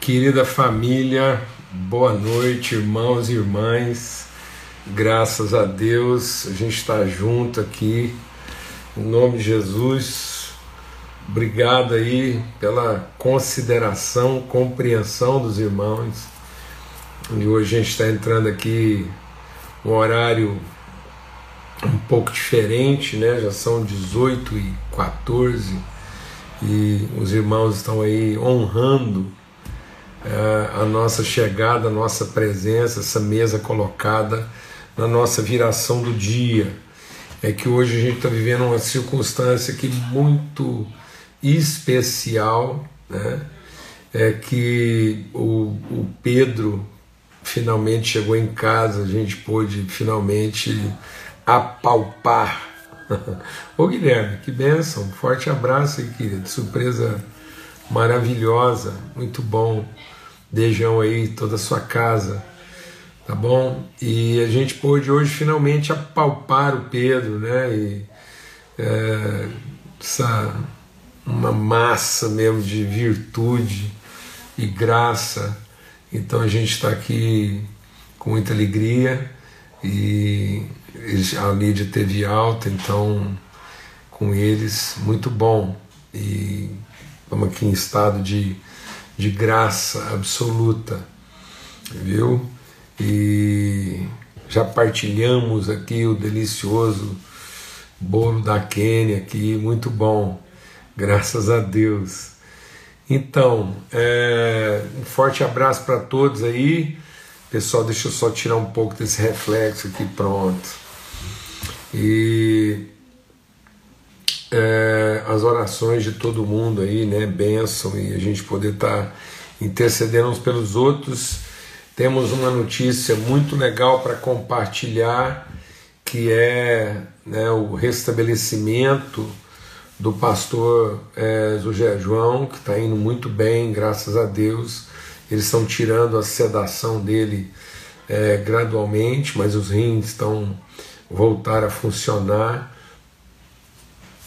Querida família, boa noite, irmãos e irmãs. Graças a Deus, a gente está junto aqui. Em nome de Jesus, obrigado aí pela consideração, compreensão dos irmãos. E hoje a gente está entrando aqui um horário um pouco diferente, né? Já são 18 e 14 e os irmãos estão aí honrando a nossa chegada, a nossa presença, essa mesa colocada na nossa viração do dia. É que hoje a gente está vivendo uma circunstância que muito especial, né? É que o, o Pedro finalmente chegou em casa, a gente pôde finalmente apalpar. Ô Guilherme, que bênção, forte abraço aí, querido, surpresa maravilhosa, muito bom. Beijão aí, toda a sua casa, tá bom? E a gente pôde hoje finalmente apalpar o Pedro, né? E é, essa uma massa mesmo de virtude e graça. Então a gente está aqui com muita alegria e a Lídia teve alta, então com eles muito bom. E estamos aqui em estado de de graça absoluta, viu? E já partilhamos aqui o delicioso bolo da Quênia aqui, muito bom, graças a Deus. Então, é, um forte abraço para todos aí. Pessoal, deixa eu só tirar um pouco desse reflexo aqui, pronto. E é, as orações de todo mundo aí, né? Bênção e a gente poder estar tá intercedendo uns pelos outros. Temos uma notícia muito legal para compartilhar, que é né, o restabelecimento do pastor é, José João, que está indo muito bem, graças a Deus. Eles estão tirando a sedação dele é, gradualmente, mas os rins estão voltar a funcionar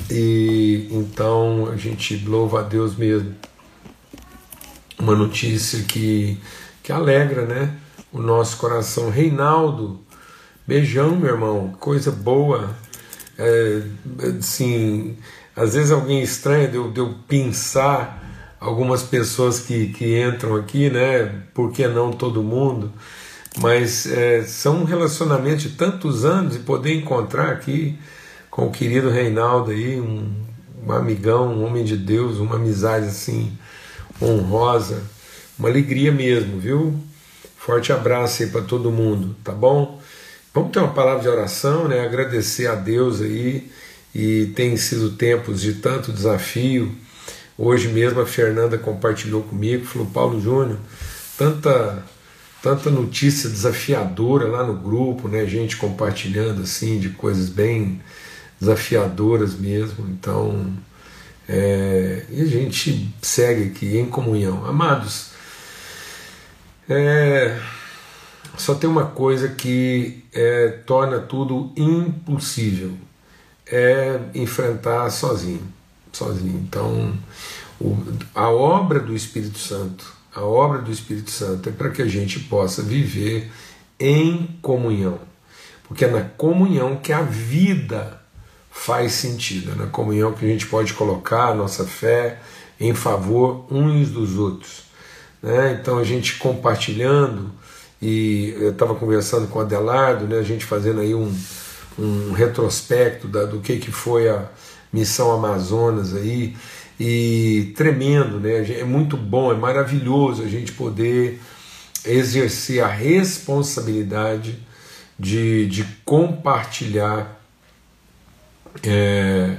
e então a gente louva a Deus mesmo. Uma notícia que, que alegra né, o nosso coração. Reinaldo, beijão, meu irmão, coisa boa. É, assim, às vezes alguém estranha de eu, de eu pensar algumas pessoas que, que entram aqui, né? Por que não todo mundo? Mas é, são relacionamentos de tantos anos e poder encontrar aqui com o querido Reinaldo aí, um, um amigão, um homem de Deus, uma amizade assim honrosa, uma alegria mesmo, viu? Forte abraço aí para todo mundo, tá bom? Vamos ter uma palavra de oração, né? Agradecer a Deus aí e tem sido tempos de tanto desafio. Hoje mesmo a Fernanda compartilhou comigo, falou Paulo Júnior, tanta tanta notícia desafiadora lá no grupo, né? Gente compartilhando assim de coisas bem desafiadoras mesmo. Então, é, e a gente segue aqui em comunhão. Amados, é, só tem uma coisa que é, torna tudo impossível: é enfrentar sozinho. sozinho. Então, o, a obra do Espírito Santo, a obra do Espírito Santo é para que a gente possa viver em comunhão. Porque é na comunhão que a vida faz sentido, na comunhão que a gente pode colocar a nossa fé em favor uns dos outros. Né? Então a gente compartilhando, e eu estava conversando com o Adelardo, né, a gente fazendo aí um, um retrospecto da, do que, que foi a missão Amazonas aí, e tremendo, né? é muito bom, é maravilhoso a gente poder exercer a responsabilidade de, de compartilhar é,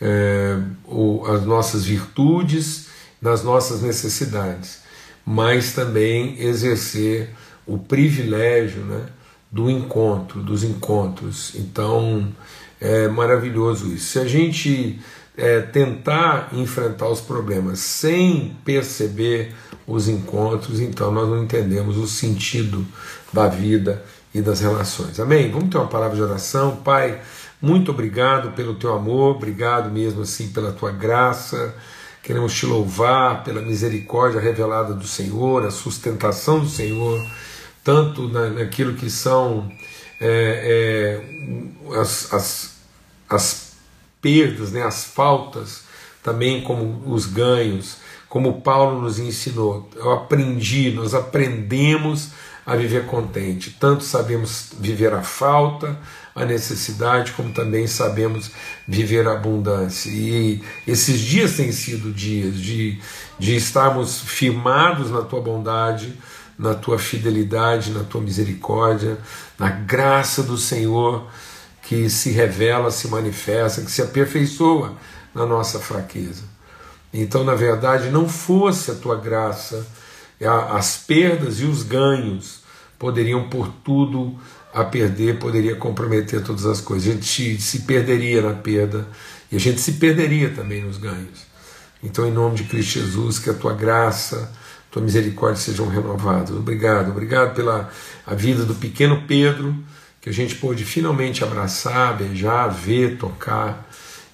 é, o, as nossas virtudes, nas nossas necessidades, mas também exercer o privilégio né, do encontro, dos encontros. Então é maravilhoso isso. Se a gente é, tentar enfrentar os problemas sem perceber os encontros, então nós não entendemos o sentido da vida e das relações. Amém? Vamos ter uma palavra de oração, Pai. Muito obrigado pelo teu amor, obrigado mesmo assim pela tua graça. Queremos te louvar pela misericórdia revelada do Senhor, a sustentação do Senhor, tanto na, naquilo que são é, é, as, as, as perdas, né, as faltas, também como os ganhos, como Paulo nos ensinou. Eu aprendi, nós aprendemos a viver contente. Tanto sabemos viver a falta, a necessidade, como também sabemos viver a abundância. E esses dias têm sido dias de, de estarmos firmados na tua bondade, na tua fidelidade, na tua misericórdia, na graça do Senhor que se revela, se manifesta, que se aperfeiçoa na nossa fraqueza. Então, na verdade, não fosse a tua graça, as perdas e os ganhos poderiam por tudo a perder, poderia comprometer todas as coisas. A gente se perderia na perda e a gente se perderia também nos ganhos. Então, em nome de Cristo Jesus, que a tua graça, tua misericórdia sejam renovadas. Obrigado, obrigado pela a vida do pequeno Pedro, que a gente pôde finalmente abraçar, beijar, ver, tocar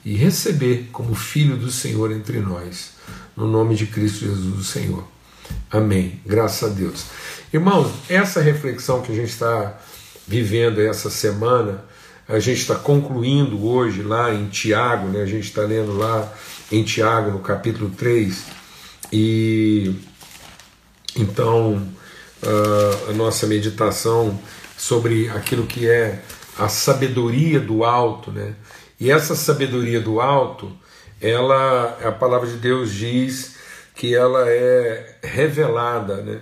e receber como filho do Senhor entre nós. No nome de Cristo Jesus, o Senhor. Amém. Graças a Deus. Irmãos, essa reflexão que a gente está vivendo essa semana, a gente está concluindo hoje lá em Tiago, né? a gente está lendo lá em Tiago, no capítulo 3, e então a nossa meditação sobre aquilo que é a sabedoria do alto, né? E essa sabedoria do alto, ela, a palavra de Deus diz que ela é revelada, né?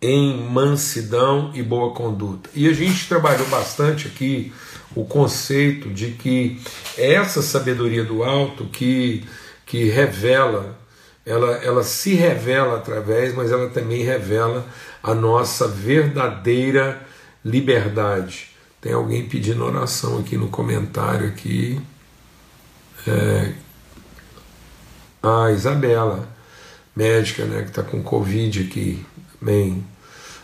Em mansidão e boa conduta. E a gente trabalhou bastante aqui o conceito de que essa sabedoria do alto que, que revela, ela, ela se revela através, mas ela também revela a nossa verdadeira liberdade. Tem alguém pedindo oração aqui no comentário aqui. É... Ah, Isabela, médica, né, que está com Covid aqui. Amém.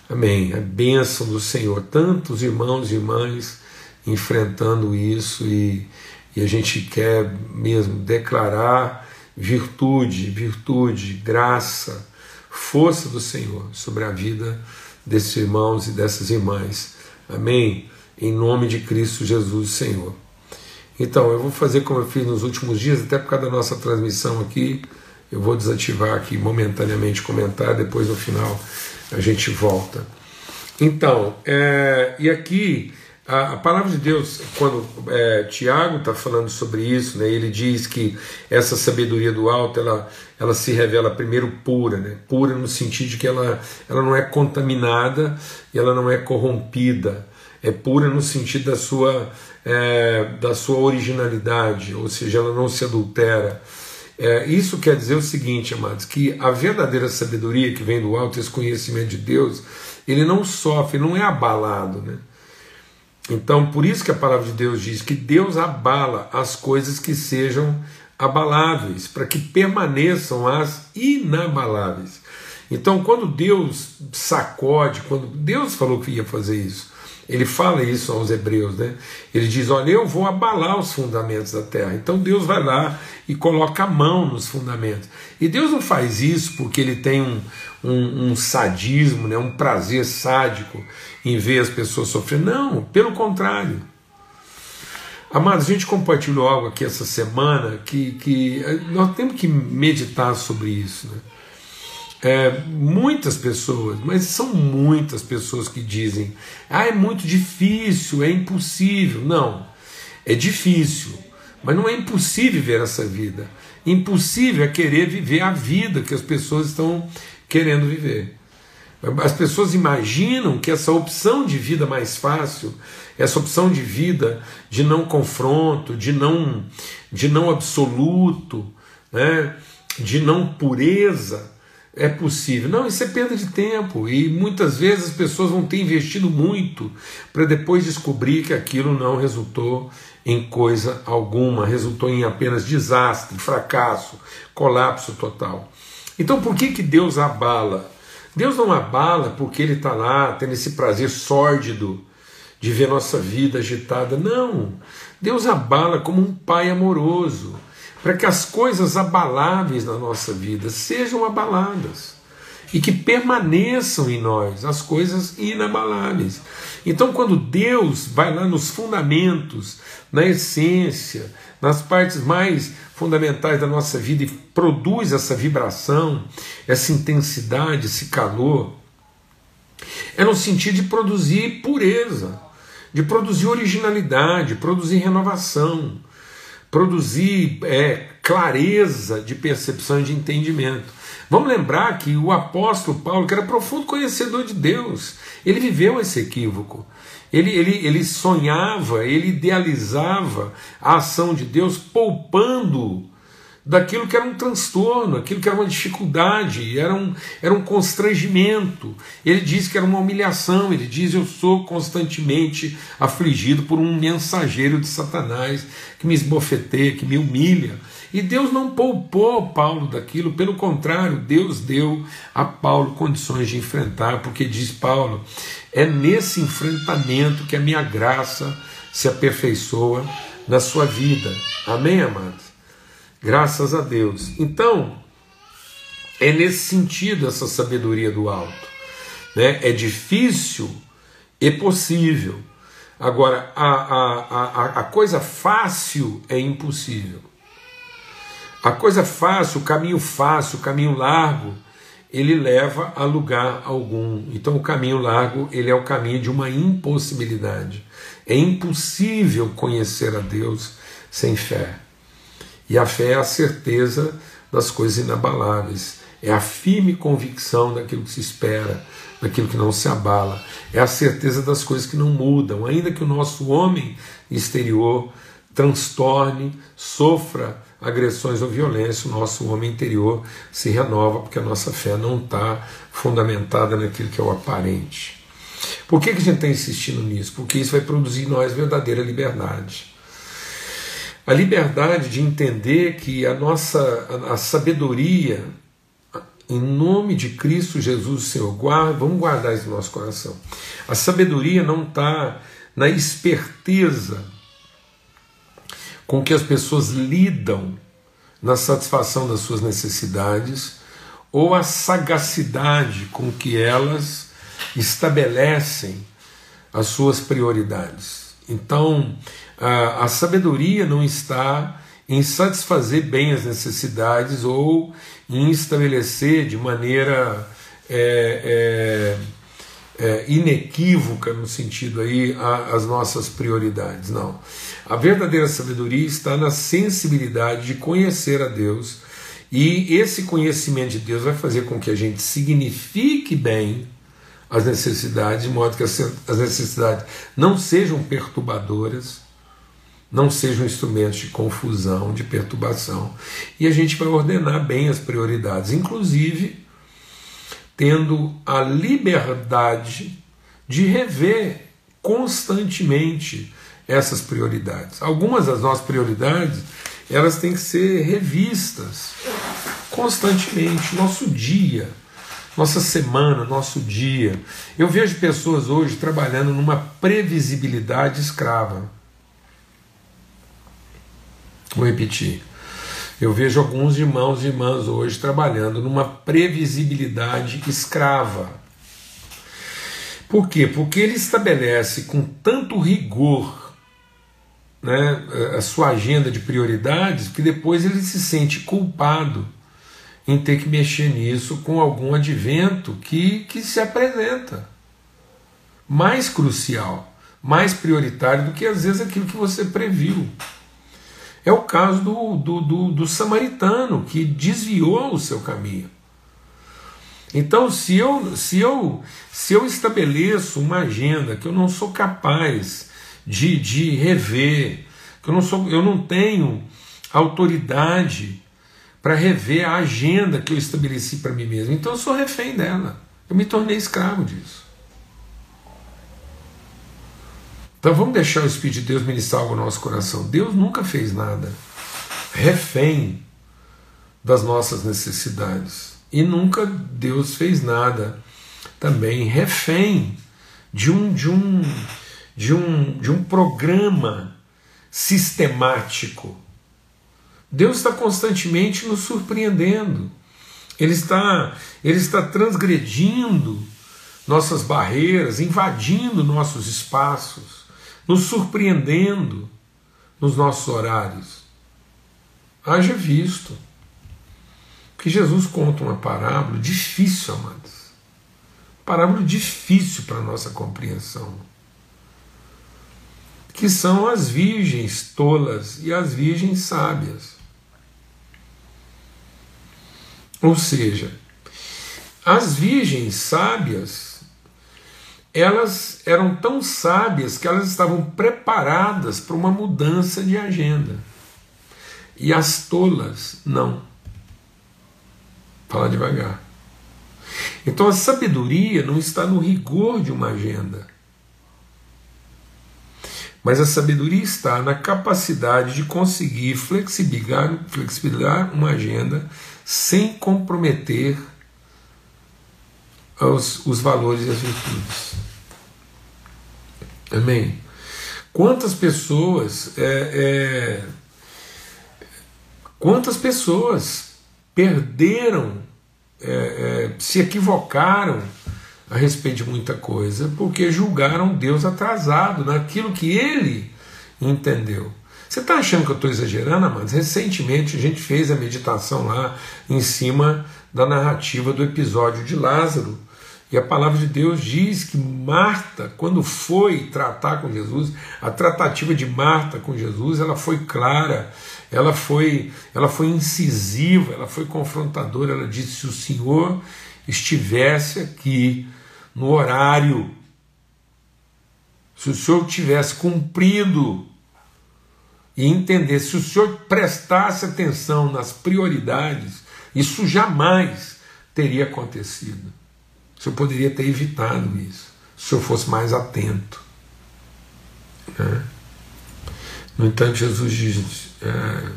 Amém. A bênção do Senhor. Tantos irmãos e irmãs enfrentando isso e, e a gente quer mesmo declarar virtude, virtude, graça, força do Senhor sobre a vida desses irmãos e dessas irmãs. Amém? Em nome de Cristo Jesus, Senhor. Então, eu vou fazer como eu fiz nos últimos dias, até por causa da nossa transmissão aqui. Eu vou desativar aqui momentaneamente comentar, depois no final a gente volta. Então, é, e aqui a, a, palavra de Deus, quando é, Tiago está falando sobre isso, né, ele diz que essa sabedoria do alto ela, ela se revela primeiro pura, né, pura no sentido de que ela, ela não é contaminada e ela não é corrompida, é pura no sentido da sua, é, da sua originalidade, ou seja, ela não se adultera. É, isso quer dizer o seguinte, amados, que a verdadeira sabedoria que vem do alto, esse conhecimento de Deus, ele não sofre, não é abalado. Né? Então, por isso que a palavra de Deus diz que Deus abala as coisas que sejam abaláveis, para que permaneçam as inabaláveis. Então, quando Deus sacode, quando Deus falou que ia fazer isso, ele fala isso aos hebreus, né? Ele diz: Olha, eu vou abalar os fundamentos da terra. Então Deus vai lá e coloca a mão nos fundamentos. E Deus não faz isso porque ele tem um, um, um sadismo, né? um prazer sádico em ver as pessoas sofrendo. Não, pelo contrário. Amados, a gente compartilhou algo aqui essa semana que, que nós temos que meditar sobre isso. Né? É, muitas pessoas, mas são muitas pessoas que dizem: ah, é muito difícil, é impossível. Não, é difícil, mas não é impossível viver essa vida. Impossível é querer viver a vida que as pessoas estão querendo viver. As pessoas imaginam que essa opção de vida mais fácil, essa opção de vida de não confronto, de não, de não absoluto, né, de não pureza, é possível. Não, isso é perda de tempo. E muitas vezes as pessoas vão ter investido muito para depois descobrir que aquilo não resultou em coisa alguma, resultou em apenas desastre, fracasso, colapso total. Então por que, que Deus abala? Deus não abala porque Ele está lá tendo esse prazer sórdido de ver nossa vida agitada. Não. Deus abala como um pai amoroso para que as coisas abaláveis na nossa vida sejam abaladas e que permaneçam em nós as coisas inabaláveis. Então, quando Deus vai lá nos fundamentos, na essência, nas partes mais fundamentais da nossa vida e produz essa vibração, essa intensidade, esse calor, é no sentido de produzir pureza, de produzir originalidade, produzir renovação, produzir é, clareza de percepção e de entendimento. Vamos lembrar que o apóstolo Paulo, que era profundo conhecedor de Deus, ele viveu esse equívoco. Ele, ele, ele sonhava, ele idealizava a ação de Deus poupando daquilo que era um transtorno, aquilo que era uma dificuldade, era um, era um constrangimento. Ele diz que era uma humilhação, ele diz: Eu sou constantemente afligido por um mensageiro de Satanás que me esbofeteia, que me humilha. E Deus não poupou Paulo daquilo, pelo contrário, Deus deu a Paulo condições de enfrentar, porque diz Paulo: é nesse enfrentamento que a minha graça se aperfeiçoa na sua vida. Amém, amados? Graças a Deus. Então, é nesse sentido essa sabedoria do alto. Né? É difícil e possível. Agora, a, a, a, a coisa fácil é impossível. A coisa fácil, o caminho fácil, o caminho largo, ele leva a lugar algum. Então, o caminho largo ele é o caminho de uma impossibilidade. É impossível conhecer a Deus sem fé. E a fé é a certeza das coisas inabaláveis, é a firme convicção daquilo que se espera, daquilo que não se abala, é a certeza das coisas que não mudam, ainda que o nosso homem exterior transtorne, sofra agressões ou violência, o nosso homem interior se renova porque a nossa fé não está fundamentada naquilo que é o aparente. Por que, que a gente está insistindo nisso? Porque isso vai produzir em nós verdadeira liberdade. A liberdade de entender que a nossa a, sabedoria, em nome de Cristo Jesus, Senhor, guarda, vamos guardar isso no nosso coração. A sabedoria não está na esperteza com que as pessoas lidam na satisfação das suas necessidades ou a sagacidade com que elas estabelecem as suas prioridades. Então, a, sabedoria não está em satisfazer bem as necessidades ou em estabelecer de maneira é, é, é, inequívoca, no sentido aí, a, as nossas prioridades. Não. A verdadeira sabedoria está na sensibilidade de conhecer a Deus, e esse conhecimento de Deus vai fazer com que a gente signifique bem as necessidades, de modo que as necessidades não sejam perturbadoras não sejam instrumentos de confusão, de perturbação. E a gente vai ordenar bem as prioridades, inclusive tendo a liberdade de rever constantemente essas prioridades. Algumas das nossas prioridades, elas têm que ser revistas constantemente, nosso dia, nossa semana, nosso dia. Eu vejo pessoas hoje trabalhando numa previsibilidade escrava Vou repetir. Eu vejo alguns irmãos e irmãs hoje trabalhando numa previsibilidade escrava. Por quê? Porque ele estabelece com tanto rigor né, a sua agenda de prioridades que depois ele se sente culpado em ter que mexer nisso com algum advento que, que se apresenta mais crucial, mais prioritário do que às vezes aquilo que você previu. É o caso do, do, do, do samaritano que desviou o seu caminho. Então, se eu, se, eu, se eu estabeleço uma agenda que eu não sou capaz de, de rever, que eu não, sou, eu não tenho autoridade para rever a agenda que eu estabeleci para mim mesmo, então eu sou refém dela. Eu me tornei escravo disso. Então vamos deixar o Espírito de Deus ministrar no nosso coração. Deus nunca fez nada refém das nossas necessidades. E nunca Deus fez nada também refém de um, de um, de um, de um programa sistemático Deus está constantemente nos surpreendendo. Ele está, ele está transgredindo nossas barreiras, invadindo nossos espaços, nos surpreendendo nos nossos horários. Haja visto que Jesus conta uma parábola difícil, amados. Parábola difícil para nossa compreensão. Que são as virgens tolas e as virgens sábias. Ou seja, as virgens sábias, elas eram tão sábias que elas estavam preparadas para uma mudança de agenda. E as tolas, não. Fala devagar. Então a sabedoria não está no rigor de uma agenda. Mas a sabedoria está na capacidade de conseguir flexibilizar, flexibilizar uma agenda sem comprometer os, os valores e as virtudes. Amém? Quantas pessoas é, é, quantas pessoas perderam, é, é, se equivocaram a respeito de muita coisa porque julgaram Deus atrasado naquilo que ele entendeu. Você está achando que eu estou exagerando, amados? Recentemente a gente fez a meditação lá em cima da narrativa do episódio de Lázaro. E a palavra de Deus diz que Marta, quando foi tratar com Jesus, a tratativa de Marta com Jesus, ela foi clara, ela foi, ela foi incisiva, ela foi confrontadora. Ela disse: se o Senhor estivesse aqui no horário, se o Senhor tivesse cumprido e entender, se o senhor prestasse atenção nas prioridades, isso jamais teria acontecido. O senhor poderia ter evitado isso, se senhor fosse mais atento. Né? No entanto, Jesus diz: é,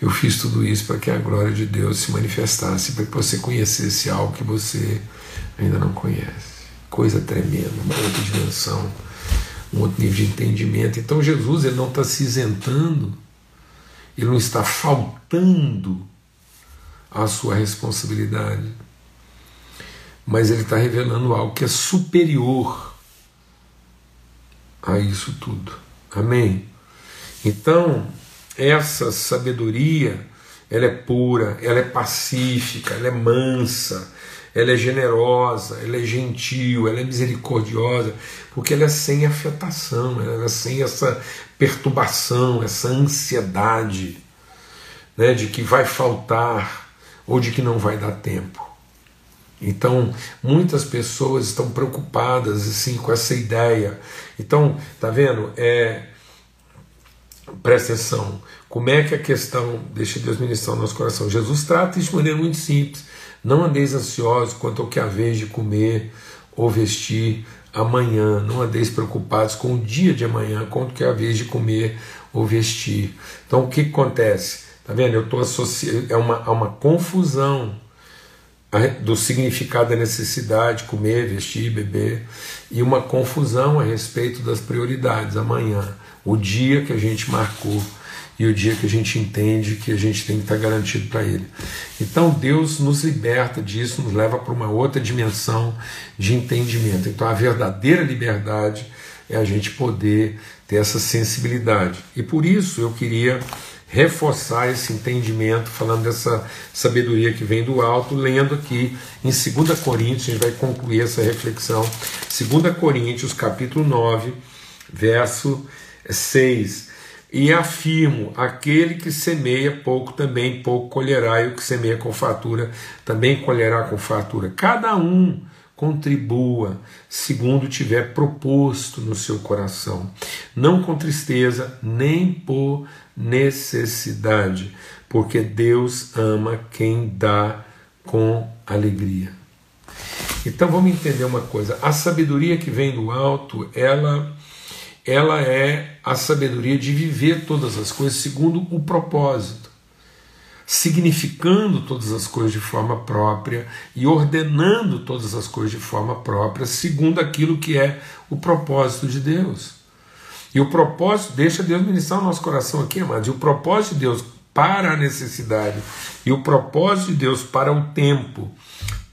Eu fiz tudo isso para que a glória de Deus se manifestasse, para que você conhecesse algo que você ainda não conhece. Coisa tremenda, uma outra dimensão um outro nível de entendimento. Então Jesus ele não está se isentando, ele não está faltando à sua responsabilidade, mas ele está revelando algo que é superior a isso tudo. Amém? Então, essa sabedoria, ela é pura, ela é pacífica, ela é mansa, ela é generosa, ela é gentil, ela é misericordiosa, porque ela é sem afetação, ela é sem essa perturbação, essa ansiedade né, de que vai faltar ou de que não vai dar tempo. Então, muitas pessoas estão preocupadas assim com essa ideia. Então, tá vendo? É, presta atenção. Como é que a questão, deixa Deus ministrar o nosso coração. Jesus trata isso de maneira muito simples. Não andeis ansiosos quanto ao que haveis de comer ou vestir amanhã. Não andeis preocupados com o dia de amanhã, quanto que haveis de comer ou vestir. Então o que, acontece? Tá vendo? Eu estou associando. É uma, uma confusão do significado da necessidade, comer, vestir, beber, e uma confusão a respeito das prioridades. Amanhã, o dia que a gente marcou e o dia que a gente entende que a gente tem que estar garantido para Ele. Então Deus nos liberta disso, nos leva para uma outra dimensão de entendimento. Então a verdadeira liberdade é a gente poder ter essa sensibilidade. E por isso eu queria reforçar esse entendimento, falando dessa sabedoria que vem do alto, lendo aqui em 2 Coríntios, a gente vai concluir essa reflexão. 2 Coríntios, capítulo 9, verso 6 e afirmo: aquele que semeia pouco também pouco colherá, e o que semeia com fartura também colherá com fartura. Cada um contribua segundo tiver proposto no seu coração, não com tristeza, nem por necessidade, porque Deus ama quem dá com alegria. Então vamos entender uma coisa: a sabedoria que vem do alto, ela ela é a sabedoria de viver todas as coisas segundo o propósito, significando todas as coisas de forma própria e ordenando todas as coisas de forma própria, segundo aquilo que é o propósito de Deus. E o propósito, deixa Deus ministrar o nosso coração aqui, amados, e o propósito de Deus para a necessidade e o propósito de Deus para o tempo.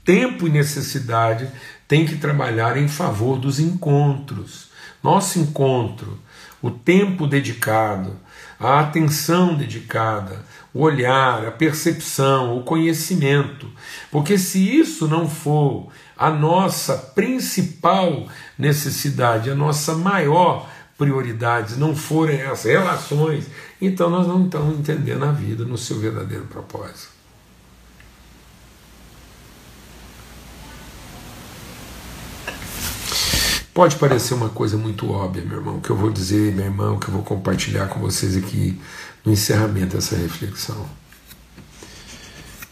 Tempo e necessidade tem que trabalhar em favor dos encontros. Nosso encontro, o tempo dedicado, a atenção dedicada, o olhar, a percepção, o conhecimento. Porque se isso não for a nossa principal necessidade, a nossa maior prioridade, não forem as relações, então nós não estamos entendendo a vida no seu verdadeiro propósito. Pode parecer uma coisa muito óbvia, meu irmão, que eu vou dizer, meu irmão, que eu vou compartilhar com vocês aqui no encerramento dessa reflexão.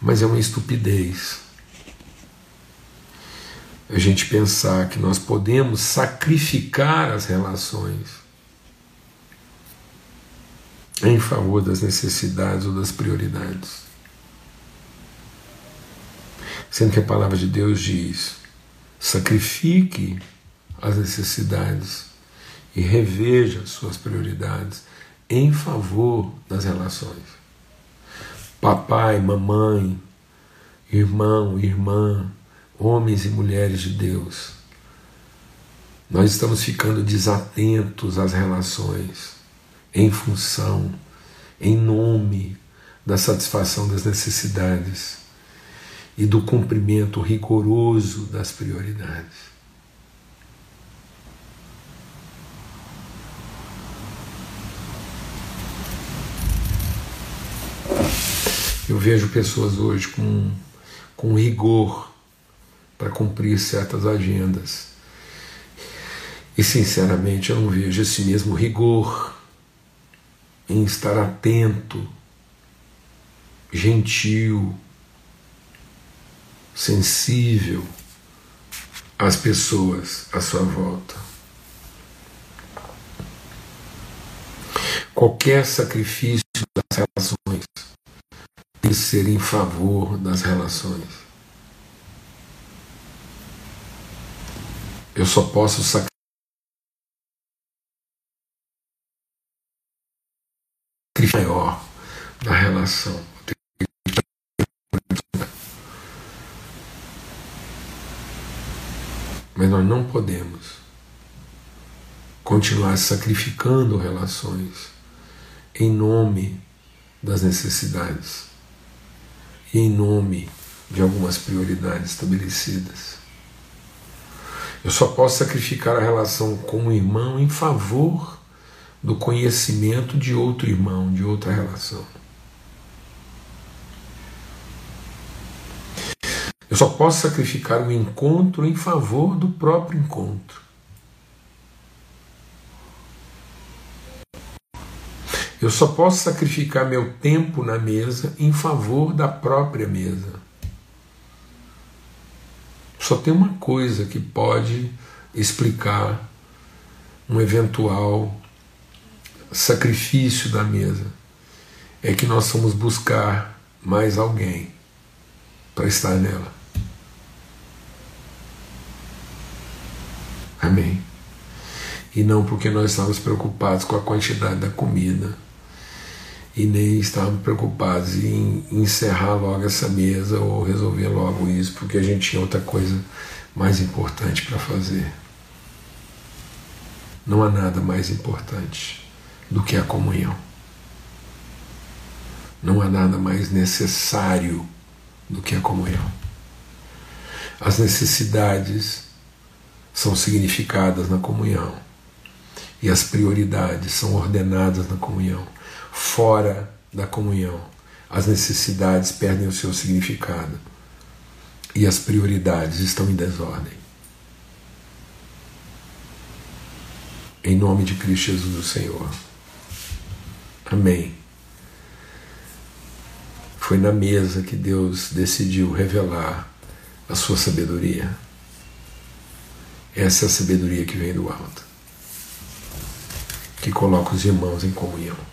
Mas é uma estupidez a gente pensar que nós podemos sacrificar as relações em favor das necessidades ou das prioridades. Sendo que a palavra de Deus diz: sacrifique as necessidades e reveja suas prioridades em favor das relações. Papai, mamãe, irmão, irmã, homens e mulheres de Deus, nós estamos ficando desatentos às relações em função, em nome da satisfação das necessidades e do cumprimento rigoroso das prioridades. Eu vejo pessoas hoje com, com rigor para cumprir certas agendas. E sinceramente eu não vejo esse mesmo rigor em estar atento, gentil, sensível às pessoas à sua volta. Qualquer sacrifício das relações tem que ser em favor das relações. Eu só posso sacrificar maior na relação. Mas nós não podemos continuar sacrificando relações em nome das necessidades e em nome de algumas prioridades estabelecidas. Eu só posso sacrificar a relação com o irmão em favor do conhecimento de outro irmão, de outra relação. Eu só posso sacrificar o encontro em favor do próprio encontro. Eu só posso sacrificar meu tempo na mesa em favor da própria mesa. Só tem uma coisa que pode explicar um eventual sacrifício da mesa: é que nós vamos buscar mais alguém para estar nela. Amém. E não porque nós estamos preocupados com a quantidade da comida e nem estavam preocupados em encerrar logo essa mesa ou resolver logo isso, porque a gente tinha outra coisa mais importante para fazer. Não há nada mais importante do que a comunhão. Não há nada mais necessário do que a comunhão. As necessidades são significadas na comunhão e as prioridades são ordenadas na comunhão fora da comunhão, as necessidades perdem o seu significado e as prioridades estão em desordem. Em nome de Cristo Jesus, o Senhor. Amém. Foi na mesa que Deus decidiu revelar a sua sabedoria. Essa é a sabedoria que vem do alto, que coloca os irmãos em comunhão.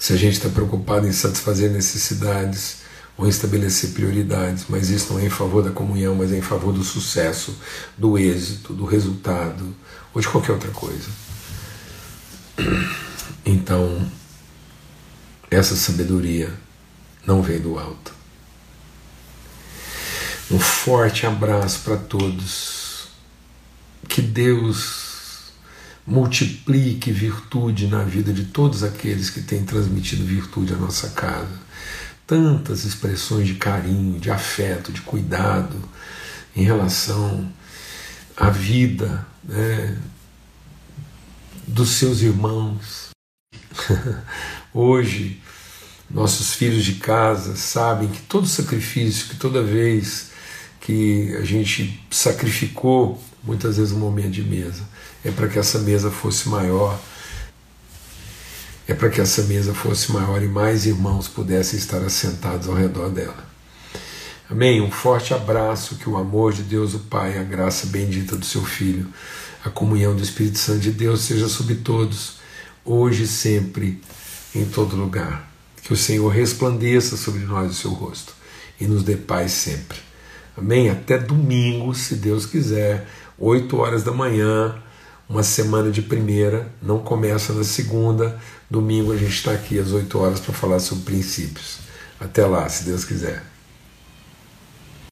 Se a gente está preocupado em satisfazer necessidades ou em estabelecer prioridades, mas isso não é em favor da comunhão, mas é em favor do sucesso, do êxito, do resultado ou de qualquer outra coisa. Então, essa sabedoria não vem do alto. Um forte abraço para todos. Que Deus multiplique virtude na vida de todos aqueles que têm transmitido virtude à nossa casa. Tantas expressões de carinho, de afeto, de cuidado em relação à vida né, dos seus irmãos. Hoje, nossos filhos de casa sabem que todo sacrifício, que toda vez que a gente sacrificou muitas vezes um momento de mesa. É para que essa mesa fosse maior, é para que essa mesa fosse maior e mais irmãos pudessem estar assentados ao redor dela. Amém? Um forte abraço, que o amor de Deus, o Pai, a graça bendita do seu Filho, a comunhão do Espírito Santo de Deus seja sobre todos, hoje e sempre, em todo lugar. Que o Senhor resplandeça sobre nós o seu rosto e nos dê paz sempre. Amém? Até domingo, se Deus quiser, 8 horas da manhã, uma semana de primeira, não começa na segunda. Domingo a gente está aqui às 8 horas para falar sobre princípios. Até lá, se Deus quiser.